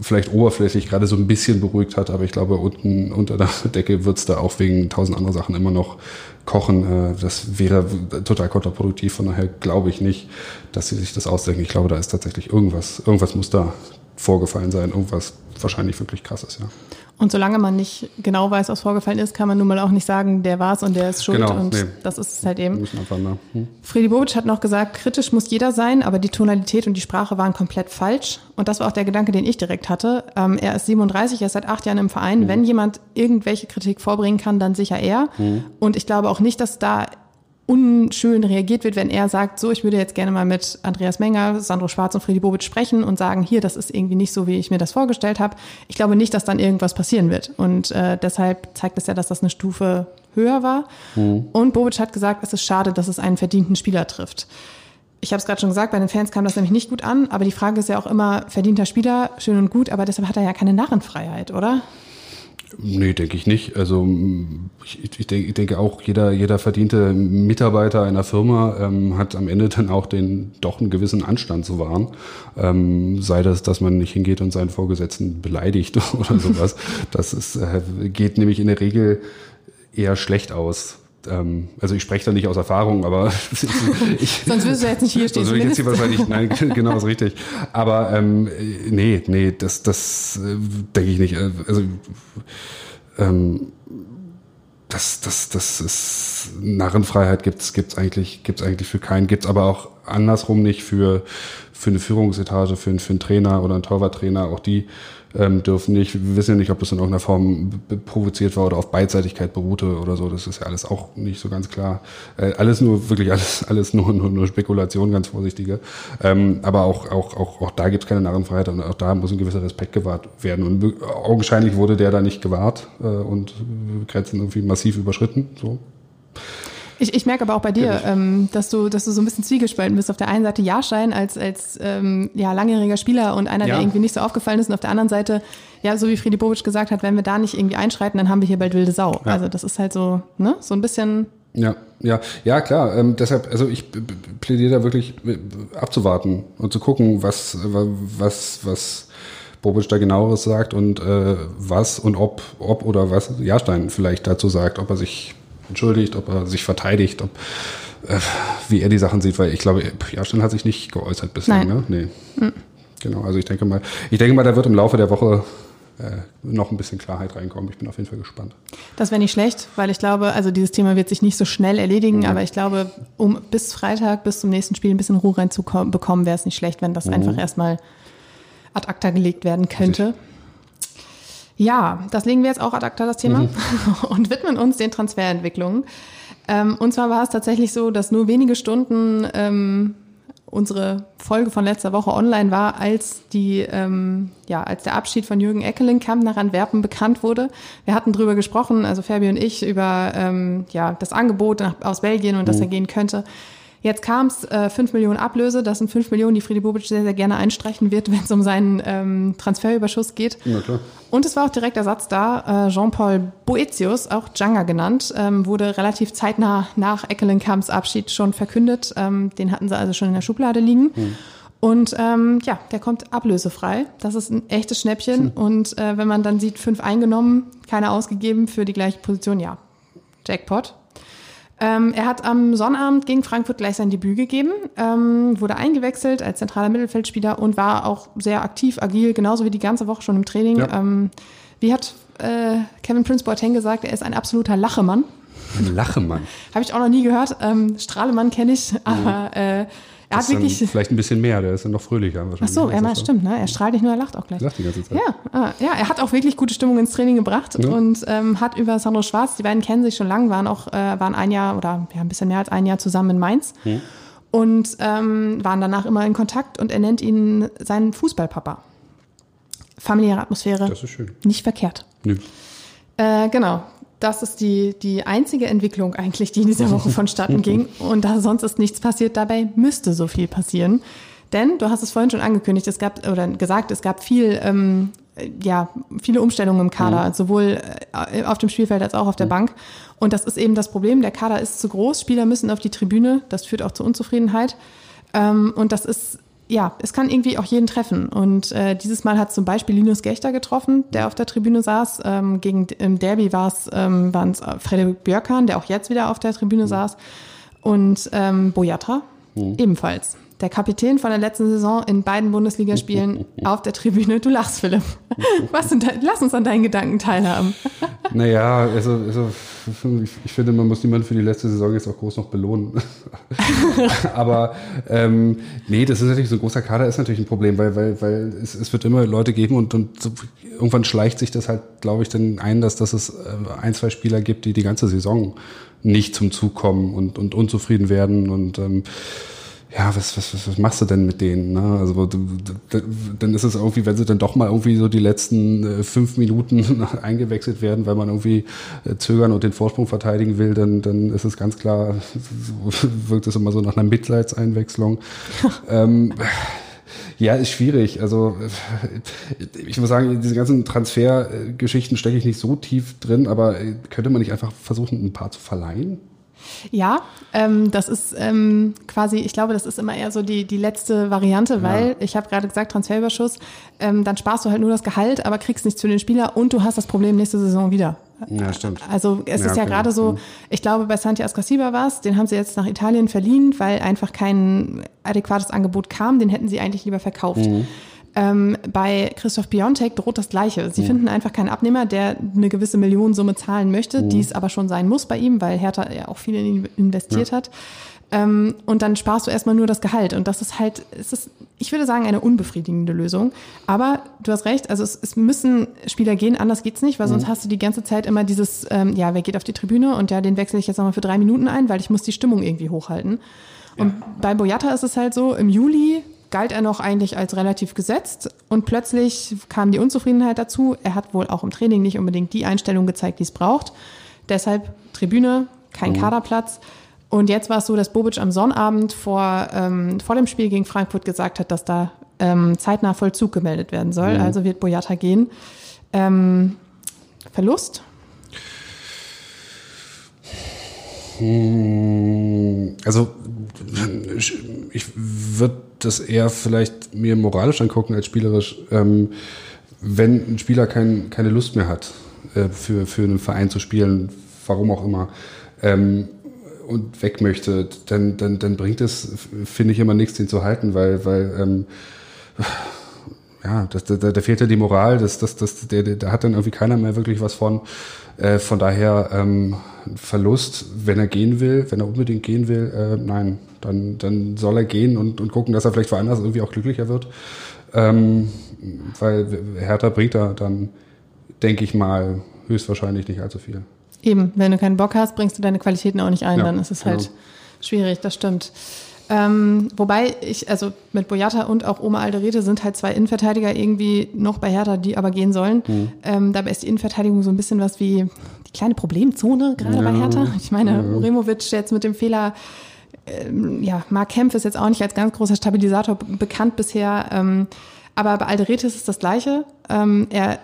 vielleicht oberflächlich gerade so ein bisschen beruhigt hat, aber ich glaube, unten unter der Decke wird's da auch wegen tausend anderer Sachen immer noch kochen. Äh, das wäre total kontraproduktiv, von daher glaube ich nicht, dass sie sich das ausdenken. Ich glaube, da ist tatsächlich irgendwas, irgendwas muss da vorgefallen sein, irgendwas wahrscheinlich wirklich krasses, ja. Und solange man nicht genau weiß, was vorgefallen ist, kann man nun mal auch nicht sagen, der war es und der ist schuld. Genau, und nee. das ist es halt eben. Hm. Friedi Bobic hat noch gesagt, kritisch muss jeder sein, aber die Tonalität und die Sprache waren komplett falsch. Und das war auch der Gedanke, den ich direkt hatte. Ähm, er ist 37, er ist seit acht Jahren im Verein. Hm. Wenn jemand irgendwelche Kritik vorbringen kann, dann sicher er. Hm. Und ich glaube auch nicht, dass da unschön reagiert wird, wenn er sagt, so, ich würde jetzt gerne mal mit Andreas Menger, Sandro Schwarz und Freddy Bobic sprechen und sagen, hier, das ist irgendwie nicht so, wie ich mir das vorgestellt habe. Ich glaube nicht, dass dann irgendwas passieren wird. Und äh, deshalb zeigt es ja, dass das eine Stufe höher war. Mhm. Und Bobic hat gesagt, es ist schade, dass es einen verdienten Spieler trifft. Ich habe es gerade schon gesagt, bei den Fans kam das nämlich nicht gut an, aber die Frage ist ja auch immer, verdienter Spieler, schön und gut, aber deshalb hat er ja keine Narrenfreiheit, oder? Nee, denke ich nicht. Also ich, ich, denke, ich denke auch, jeder, jeder verdiente Mitarbeiter einer Firma ähm, hat am Ende dann auch den doch einen gewissen Anstand zu wahren. Ähm, sei das, dass man nicht hingeht und seinen Vorgesetzten beleidigt oder sowas. Das ist, äh, geht nämlich in der Regel eher schlecht aus also ich spreche da nicht aus Erfahrung, aber ich, sonst würdest du jetzt nicht hier stehen. Sonst würde ich jetzt hier wahrscheinlich, nein, genau, ist richtig. Aber ähm, nee, nee, das, das äh, denke ich nicht. Äh, also ähm, das, das, das ist Narrenfreiheit gibt's gibt's eigentlich gibt's eigentlich für keinen, gibt's aber auch andersrum nicht für für eine Führungsetage, für, für einen Trainer oder einen Torwarttrainer. Auch die ähm, dürfen nicht. Wir wissen ja nicht, ob das in irgendeiner Form provoziert war oder auf Beidseitigkeit beruhte oder so. Das ist ja alles auch nicht so ganz klar. Äh, alles nur, wirklich alles, alles nur, nur, nur Spekulation, ganz vorsichtige. Ähm, aber auch, auch, auch, auch da gibt es keine Narrenfreiheit und auch da muss ein gewisser Respekt gewahrt werden. Und augenscheinlich wurde der da nicht gewahrt äh, und Grenzen irgendwie massiv überschritten. So. Ich, ich merke aber auch bei dir, ähm, dass du, dass du so ein bisschen zwiegespalten bist. Auf der einen Seite Jahrstein als, als ähm, ja, langjähriger Spieler und einer, ja. der irgendwie nicht so aufgefallen ist. Und auf der anderen Seite, ja, so wie Friedi Bobic gesagt hat, wenn wir da nicht irgendwie einschreiten, dann haben wir hier bald wilde Sau. Ja. Also das ist halt so, ne, so ein bisschen. Ja, ja, ja, klar. Ähm, deshalb, also ich plädiere da wirklich äh, abzuwarten und zu gucken, was, was, was Bobic da genaueres sagt und äh, was und ob, ob oder was Jahrstein vielleicht dazu sagt, ob er sich entschuldigt, ob er sich verteidigt, ob, äh, wie er die Sachen sieht, weil ich glaube, Jahrstein hat sich nicht geäußert bislang. Nein. Ne? Nee. Mhm. Genau, also ich denke mal, ich denke mal, da wird im Laufe der Woche äh, noch ein bisschen Klarheit reinkommen. Ich bin auf jeden Fall gespannt. Das wäre nicht schlecht, weil ich glaube, also dieses Thema wird sich nicht so schnell erledigen, mhm. aber ich glaube, um bis Freitag, bis zum nächsten Spiel ein bisschen Ruhe reinzubekommen, wäre es nicht schlecht, wenn das mhm. einfach erstmal ad acta gelegt werden könnte. Ja, das legen wir jetzt auch ad acta, das Thema, mhm. und widmen uns den Transferentwicklungen. Ähm, und zwar war es tatsächlich so, dass nur wenige Stunden ähm, unsere Folge von letzter Woche online war, als die, ähm, ja, als der Abschied von Jürgen Eckelenkamp nach Antwerpen bekannt wurde. Wir hatten drüber gesprochen, also Fabi und ich, über ähm, ja, das Angebot nach, aus Belgien und mhm. dass er gehen könnte. Jetzt kam es äh, 5 Millionen Ablöse. Das sind 5 Millionen, die Friedi Bobic sehr, sehr gerne einstreichen wird, wenn es um seinen ähm, Transferüberschuss geht. Ja, klar. Und es war auch direkt Ersatz da. Äh, Jean-Paul Boetius, auch Djanga genannt, ähm, wurde relativ zeitnah nach Eckelenkamps Abschied schon verkündet. Ähm, den hatten sie also schon in der Schublade liegen. Hm. Und ähm, ja, der kommt ablösefrei. Das ist ein echtes Schnäppchen. Hm. Und äh, wenn man dann sieht, fünf eingenommen, keine ausgegeben für die gleiche Position, ja, Jackpot. Ähm, er hat am Sonnabend gegen Frankfurt gleich sein Debüt gegeben, ähm, wurde eingewechselt als zentraler Mittelfeldspieler und war auch sehr aktiv, agil, genauso wie die ganze Woche schon im Training. Ja. Ähm, wie hat äh, Kevin Prince Boateng gesagt, er ist ein absoluter Lachemann. Ein Lachemann? Habe ich auch noch nie gehört. Ähm, Strahlemann kenne ich, aber äh, er hat wirklich. Vielleicht ein bisschen mehr, der ist dann noch fröhlicher wahrscheinlich. Ach so, er ja, stimmt, ne? Er strahlt nicht nur, er lacht auch gleich. Lacht die ganze Zeit. Ja, ah, ja, er hat auch wirklich gute Stimmung ins Training gebracht ja. und ähm, hat über Sandro Schwarz, die beiden kennen sich schon lange, waren auch, äh, waren ein Jahr oder ja, ein bisschen mehr als ein Jahr zusammen in Mainz. Hm. Und ähm, waren danach immer in Kontakt und er nennt ihn seinen Fußballpapa. Familiäre Atmosphäre. Das ist schön. Nicht verkehrt. Nö. Äh, genau das ist die, die einzige Entwicklung eigentlich, die in dieser Woche vonstatten ging. Und da sonst ist nichts passiert, dabei müsste so viel passieren. Denn du hast es vorhin schon angekündigt, es gab oder gesagt, es gab viel, ähm, ja, viele Umstellungen im Kader, mhm. sowohl äh, auf dem Spielfeld als auch auf der mhm. Bank. Und das ist eben das Problem. Der Kader ist zu groß, Spieler müssen auf die Tribüne, das führt auch zu Unzufriedenheit. Ähm, und das ist ja, es kann irgendwie auch jeden treffen. Und äh, dieses Mal hat zum Beispiel Linus Gechter getroffen, der auf der Tribüne saß. Ähm, gegen im Derby war es ähm, waren es Frederik Björkan, der auch jetzt wieder auf der Tribüne mhm. saß, und ähm, Boyata mhm. ebenfalls der Kapitän von der letzten Saison in beiden Bundesligaspielen auf der Tribüne. Du lachst, Philipp. Was sind da, lass uns an deinen Gedanken teilhaben. Naja, also, also ich finde, man muss niemanden für die letzte Saison jetzt auch groß noch belohnen. Aber ähm, nee, das ist natürlich so ein großer Kader ist natürlich ein Problem, weil, weil, weil es, es wird immer Leute geben und, und so, irgendwann schleicht sich das halt, glaube ich, dann ein, dass, dass es äh, ein, zwei Spieler gibt, die die ganze Saison nicht zum Zug kommen und, und unzufrieden werden und ähm, ja, was, was, was, was machst du denn mit denen? Ne? Also dann ist es irgendwie, wenn sie dann doch mal irgendwie so die letzten äh, fünf Minuten eingewechselt werden, weil man irgendwie äh, zögern und den Vorsprung verteidigen will, dann, dann ist es ganz klar, wirkt es immer so nach einer Mitleidseinwechslung. ähm, ja, ist schwierig. Also ich muss sagen, diese ganzen Transfergeschichten stecke ich nicht so tief drin, aber könnte man nicht einfach versuchen, ein paar zu verleihen? Ja, ähm, das ist ähm, quasi, ich glaube, das ist immer eher so die, die letzte Variante, weil ja. ich habe gerade gesagt, Transferüberschuss, ähm, dann sparst du halt nur das Gehalt, aber kriegst nichts für den Spieler und du hast das Problem nächste Saison wieder. Ja, stimmt. Also es ja, ist ja okay. gerade so, ich glaube, bei Santi Ascasiba war es, den haben sie jetzt nach Italien verliehen, weil einfach kein adäquates Angebot kam, den hätten sie eigentlich lieber verkauft. Mhm. Ähm, bei Christoph Biontek droht das Gleiche. Sie mhm. finden einfach keinen Abnehmer, der eine gewisse Millionensumme zahlen möchte, mhm. die es aber schon sein muss bei ihm, weil Hertha ja auch viel in ihn investiert ja. hat. Ähm, und dann sparst du erstmal nur das Gehalt. Und das ist halt, es ist, ich würde sagen, eine unbefriedigende Lösung. Aber du hast recht, also es, es müssen Spieler gehen, anders geht's nicht, weil sonst mhm. hast du die ganze Zeit immer dieses, ähm, ja, wer geht auf die Tribüne und ja, den wechsle ich jetzt nochmal für drei Minuten ein, weil ich muss die Stimmung irgendwie hochhalten. Und ja. bei Boyata ist es halt so, im Juli galt er noch eigentlich als relativ gesetzt und plötzlich kam die Unzufriedenheit dazu. Er hat wohl auch im Training nicht unbedingt die Einstellung gezeigt, die es braucht. Deshalb Tribüne, kein mhm. Kaderplatz. Und jetzt war es so, dass Bobic am Sonnabend vor, ähm, vor dem Spiel gegen Frankfurt gesagt hat, dass da ähm, zeitnah Vollzug gemeldet werden soll. Mhm. Also wird Boyata gehen. Ähm, Verlust? Hm, also ich würde das eher vielleicht mir moralisch angucken als spielerisch, ähm, wenn ein Spieler kein, keine Lust mehr hat, äh, für, für einen Verein zu spielen, warum auch immer, ähm, und weg möchte, dann, dann, dann bringt es, finde ich, immer nichts, den zu halten, weil, weil ähm, ja, da, fehlt ja die Moral, das, das, das, der, da hat dann irgendwie keiner mehr wirklich was von. Äh, von daher ähm, Verlust, wenn er gehen will, wenn er unbedingt gehen will, äh, nein, dann, dann soll er gehen und, und gucken, dass er vielleicht woanders irgendwie auch glücklicher wird. Ähm, weil Hertha bringt da dann, denke ich mal, höchstwahrscheinlich nicht allzu viel. Eben, wenn du keinen Bock hast, bringst du deine Qualitäten auch nicht ein, ja, dann ist es halt genau. schwierig, das stimmt. Ähm, wobei ich, also mit Boyata und auch Oma Alderete sind halt zwei Innenverteidiger irgendwie noch bei Hertha, die aber gehen sollen. Mhm. Ähm, dabei ist die Innenverteidigung so ein bisschen was wie die kleine Problemzone gerade ja. bei Hertha. Ich meine, ja. Removic jetzt mit dem Fehler, ähm, ja, Mark Kempf ist jetzt auch nicht als ganz großer Stabilisator bekannt bisher. Ähm, aber bei Alderete ist es das Gleiche. Ähm, er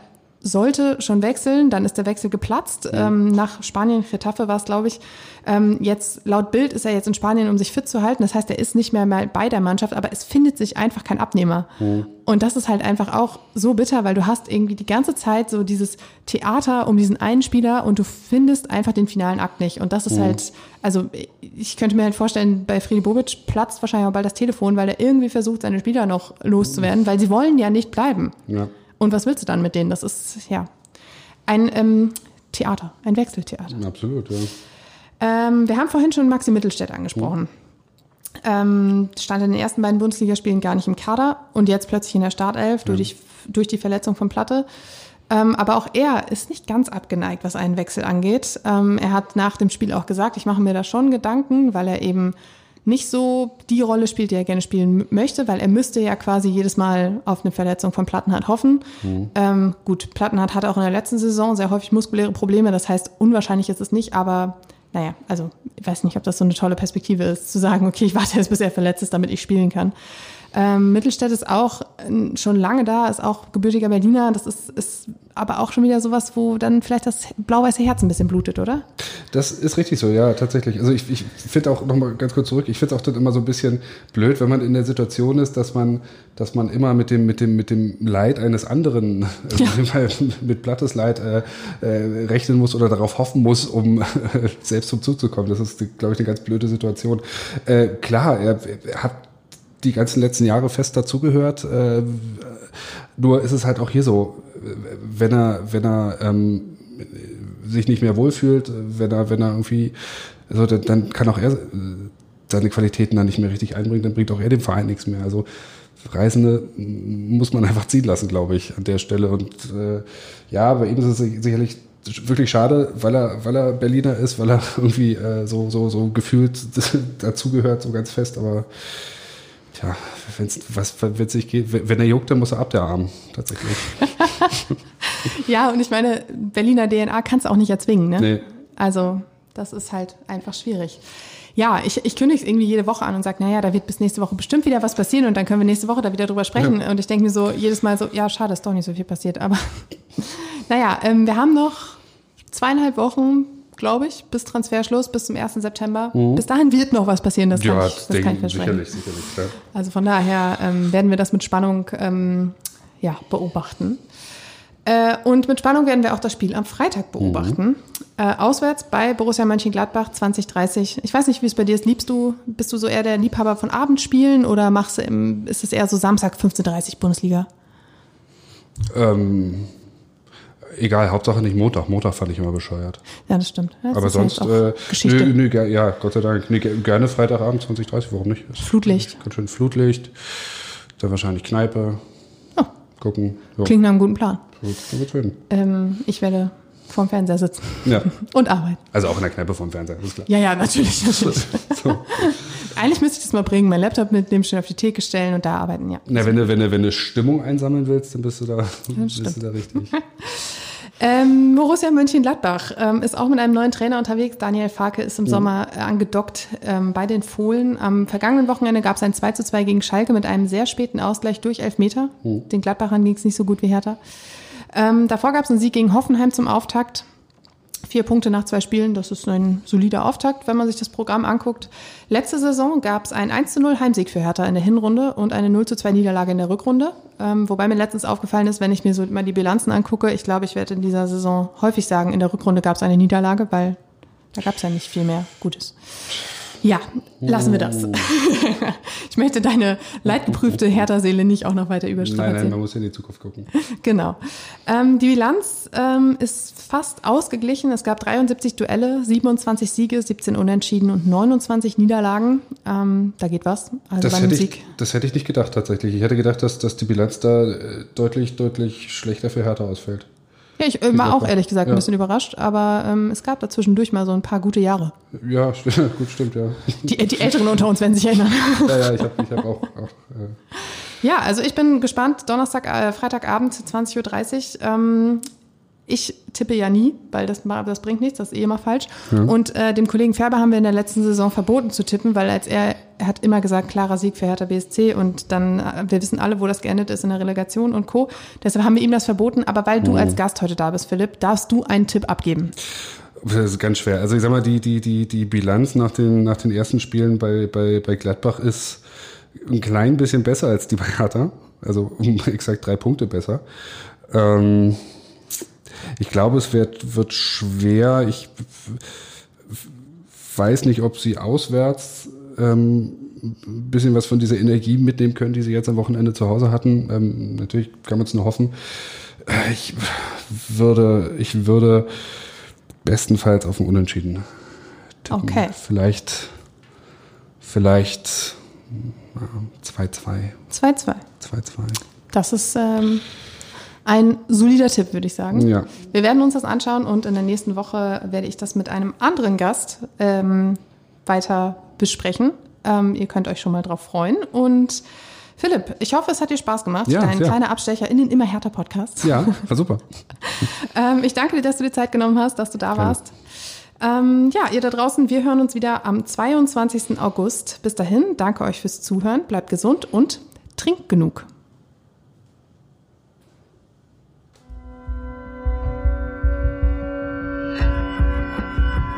sollte schon wechseln, dann ist der Wechsel geplatzt. Ja. Ähm, nach Spanien, Getafe war es, glaube ich. Ähm, jetzt, laut Bild ist er jetzt in Spanien, um sich fit zu halten. Das heißt, er ist nicht mehr mal bei der Mannschaft, aber es findet sich einfach kein Abnehmer. Ja. Und das ist halt einfach auch so bitter, weil du hast irgendwie die ganze Zeit so dieses Theater um diesen einen Spieler und du findest einfach den finalen Akt nicht. Und das ist ja. halt, also ich könnte mir halt vorstellen, bei Friedi Bobic platzt wahrscheinlich auch bald das Telefon, weil er irgendwie versucht, seine Spieler noch loszuwerden, weil sie wollen ja nicht bleiben. Ja. Und was willst du dann mit denen? Das ist ja ein ähm, Theater, ein Wechseltheater. Absolut, ja. Ähm, wir haben vorhin schon Maxi Mittelstädt angesprochen. Ähm, stand in den ersten beiden Bundesligaspielen gar nicht im Kader und jetzt plötzlich in der Startelf ja. durch, durch die Verletzung von Platte. Ähm, aber auch er ist nicht ganz abgeneigt, was einen Wechsel angeht. Ähm, er hat nach dem Spiel auch gesagt, ich mache mir da schon Gedanken, weil er eben nicht so die Rolle spielt, die er gerne spielen möchte, weil er müsste ja quasi jedes Mal auf eine Verletzung von Plattenhardt hoffen. Mhm. Ähm, gut, Plattenhardt hatte auch in der letzten Saison sehr häufig muskuläre Probleme, das heißt, unwahrscheinlich ist es nicht, aber naja, also ich weiß nicht, ob das so eine tolle Perspektive ist, zu sagen, okay, ich warte jetzt, bis er verletzt ist, damit ich spielen kann. Ähm, Mittelstädt ist auch äh, schon lange da, ist auch gebürtiger Berliner. Das ist, ist aber auch schon wieder sowas, wo dann vielleicht das blau-weiße Herz ein bisschen blutet, oder? Das ist richtig so, ja, tatsächlich. Also ich, ich finde auch nochmal ganz kurz zurück, ich finde es auch dann immer so ein bisschen blöd, wenn man in der Situation ist, dass man, dass man immer mit dem, mit dem, mit dem Leid eines anderen, äh, ja. mit Blattes Leid äh, äh, rechnen muss oder darauf hoffen muss, um selbst zum Zug zu kommen. Das ist, glaube ich, eine ganz blöde Situation. Äh, klar, er, er hat die ganzen letzten Jahre fest dazugehört. Äh, nur ist es halt auch hier so, wenn er, wenn er ähm, sich nicht mehr wohlfühlt, wenn er, wenn er irgendwie, also dann, dann kann auch er seine Qualitäten dann nicht mehr richtig einbringen, dann bringt auch er dem Verein nichts mehr. Also Reisende muss man einfach ziehen lassen, glaube ich, an der Stelle. Und äh, ja, bei ihm ist es sicherlich wirklich schade, weil er, weil er Berliner ist, weil er irgendwie äh, so, so, so gefühlt dazugehört, so ganz fest, aber Tja, wenn's, was witzig geht, wenn er juckt, dann muss er ab der Arm, tatsächlich. ja, und ich meine, Berliner DNA kannst du auch nicht erzwingen, ne? Nee. Also, das ist halt einfach schwierig. Ja, ich, ich kündige es irgendwie jede Woche an und sage, naja, da wird bis nächste Woche bestimmt wieder was passieren und dann können wir nächste Woche da wieder drüber sprechen. Ja. Und ich denke mir so jedes Mal so, ja, schade, ist doch nicht so viel passiert. Aber naja, ähm, wir haben noch zweieinhalb Wochen glaube ich, bis Transferschluss, bis zum 1. September. Mhm. Bis dahin wird noch was passieren, das, ja, kann, ich, das denke, kann ich versprechen. Sicherlich, sicherlich. Ja. Also von daher ähm, werden wir das mit Spannung ähm, ja, beobachten. Äh, und mit Spannung werden wir auch das Spiel am Freitag beobachten. Mhm. Äh, auswärts bei Borussia Mönchengladbach 2030. Ich weiß nicht, wie es bei dir ist. Liebst du, bist du so eher der Liebhaber von Abendspielen oder machst du im, ist es eher so Samstag 15.30 Bundesliga? Ähm, Egal, Hauptsache nicht Montag. Montag fand ich immer bescheuert. Ja, das stimmt. Das Aber sonst, äh, Geschichte. Nö, nö, ja, Gott sei Dank. Nö, gerne Freitagabend 2030, warum nicht? Das Flutlicht. Ganz schön Flutlicht. Dann wahrscheinlich Kneipe. Oh. Gucken. Jo. Klingt nach einem guten Plan. So. Ähm, ich werde vorm Fernseher sitzen. Ja. Und arbeiten. Also auch in der Kneipe vorm Fernseher, ist klar. Ja, ja, natürlich. natürlich. so. Eigentlich müsste ich das mal bringen, mein Laptop mitnehmen, schön auf die Theke stellen und da arbeiten, ja. Na, wenn du, wenn du, wenn du Stimmung einsammeln willst, dann bist du da, bist du da richtig. Ähm, Borussia Mönchengladbach ähm, ist auch mit einem neuen Trainer unterwegs. Daniel Farke ist im mhm. Sommer äh, angedockt ähm, bei den Fohlen. Am vergangenen Wochenende gab es ein 2 zu 2 gegen Schalke mit einem sehr späten Ausgleich durch Elfmeter. Mhm. Den Gladbachern ging es nicht so gut wie Hertha. Ähm, davor gab es einen Sieg gegen Hoffenheim zum Auftakt. Vier Punkte nach zwei Spielen, das ist ein solider Auftakt, wenn man sich das Programm anguckt. Letzte Saison gab es einen 1 zu 0 Heimsieg für Hertha in der Hinrunde und eine 0 zu 2 Niederlage in der Rückrunde. Ähm, wobei mir letztens aufgefallen ist, wenn ich mir so mal die Bilanzen angucke, ich glaube, ich werde in dieser Saison häufig sagen, in der Rückrunde gab es eine Niederlage, weil da gab es ja nicht viel mehr Gutes. Ja, lassen wir das. ich möchte deine leidgeprüfte Hertha-Seele nicht auch noch weiter überstrapazieren. Nein, nein, man muss in die Zukunft gucken. Genau. Ähm, die Bilanz ähm, ist fast ausgeglichen. Es gab 73 Duelle, 27 Siege, 17 Unentschieden und 29 Niederlagen. Ähm, da geht was. Also das, hätte ich, das hätte ich nicht gedacht tatsächlich. Ich hätte gedacht, dass, dass die Bilanz da äh, deutlich, deutlich schlechter für Hertha ausfällt. Ja, ich äh, war auch ehrlich gesagt ja. ein bisschen überrascht, aber ähm, es gab dazwischendurch mal so ein paar gute Jahre. Ja, gut, stimmt, ja. Die, die Älteren unter uns werden sich erinnern. Ja, ja, ich habe ich hab auch. auch äh ja, also ich bin gespannt. Donnerstag, äh, Freitagabend, 20.30 Uhr. Ähm, ich tippe ja nie, weil das, das bringt nichts, das ist eh immer falsch. Ja. Und äh, dem Kollegen Färber haben wir in der letzten Saison verboten zu tippen, weil als er, er hat immer gesagt, klarer Sieg für Hertha BSC und dann, äh, wir wissen alle, wo das geendet ist in der Relegation und Co. Deshalb haben wir ihm das verboten. Aber weil du mhm. als Gast heute da bist, Philipp, darfst du einen Tipp abgeben. Das ist ganz schwer. Also ich sag mal, die, die, die, die Bilanz nach den, nach den ersten Spielen bei, bei, bei Gladbach ist ein klein bisschen besser als die bei Hertha. Also um exakt drei Punkte besser. Ähm, ich glaube, es wird, wird schwer. Ich weiß nicht, ob sie auswärts ähm, ein bisschen was von dieser Energie mitnehmen können, die sie jetzt am Wochenende zu Hause hatten. Ähm, natürlich kann man es nur hoffen. Ich würde, ich würde bestenfalls auf ein Unentschieden tippen. Okay. Vielleicht, vielleicht 2-2. 2-2. 2-2. Das ist ähm, ein solider Tipp, würde ich sagen. Ja. Wir werden uns das anschauen und in der nächsten Woche werde ich das mit einem anderen Gast ähm, weiter besprechen. Ähm, ihr könnt euch schon mal drauf freuen. Und Philipp, ich hoffe, es hat dir Spaß gemacht. Ja, Dein ja. kleiner Abstecher in den immer härter Podcast. Ja, war super. ähm, ich danke dir, dass du dir Zeit genommen hast, dass du da Gerne. warst. Ähm, ja, ihr da draußen, wir hören uns wieder am 22. August. Bis dahin, danke euch fürs Zuhören, bleibt gesund und trinkt genug.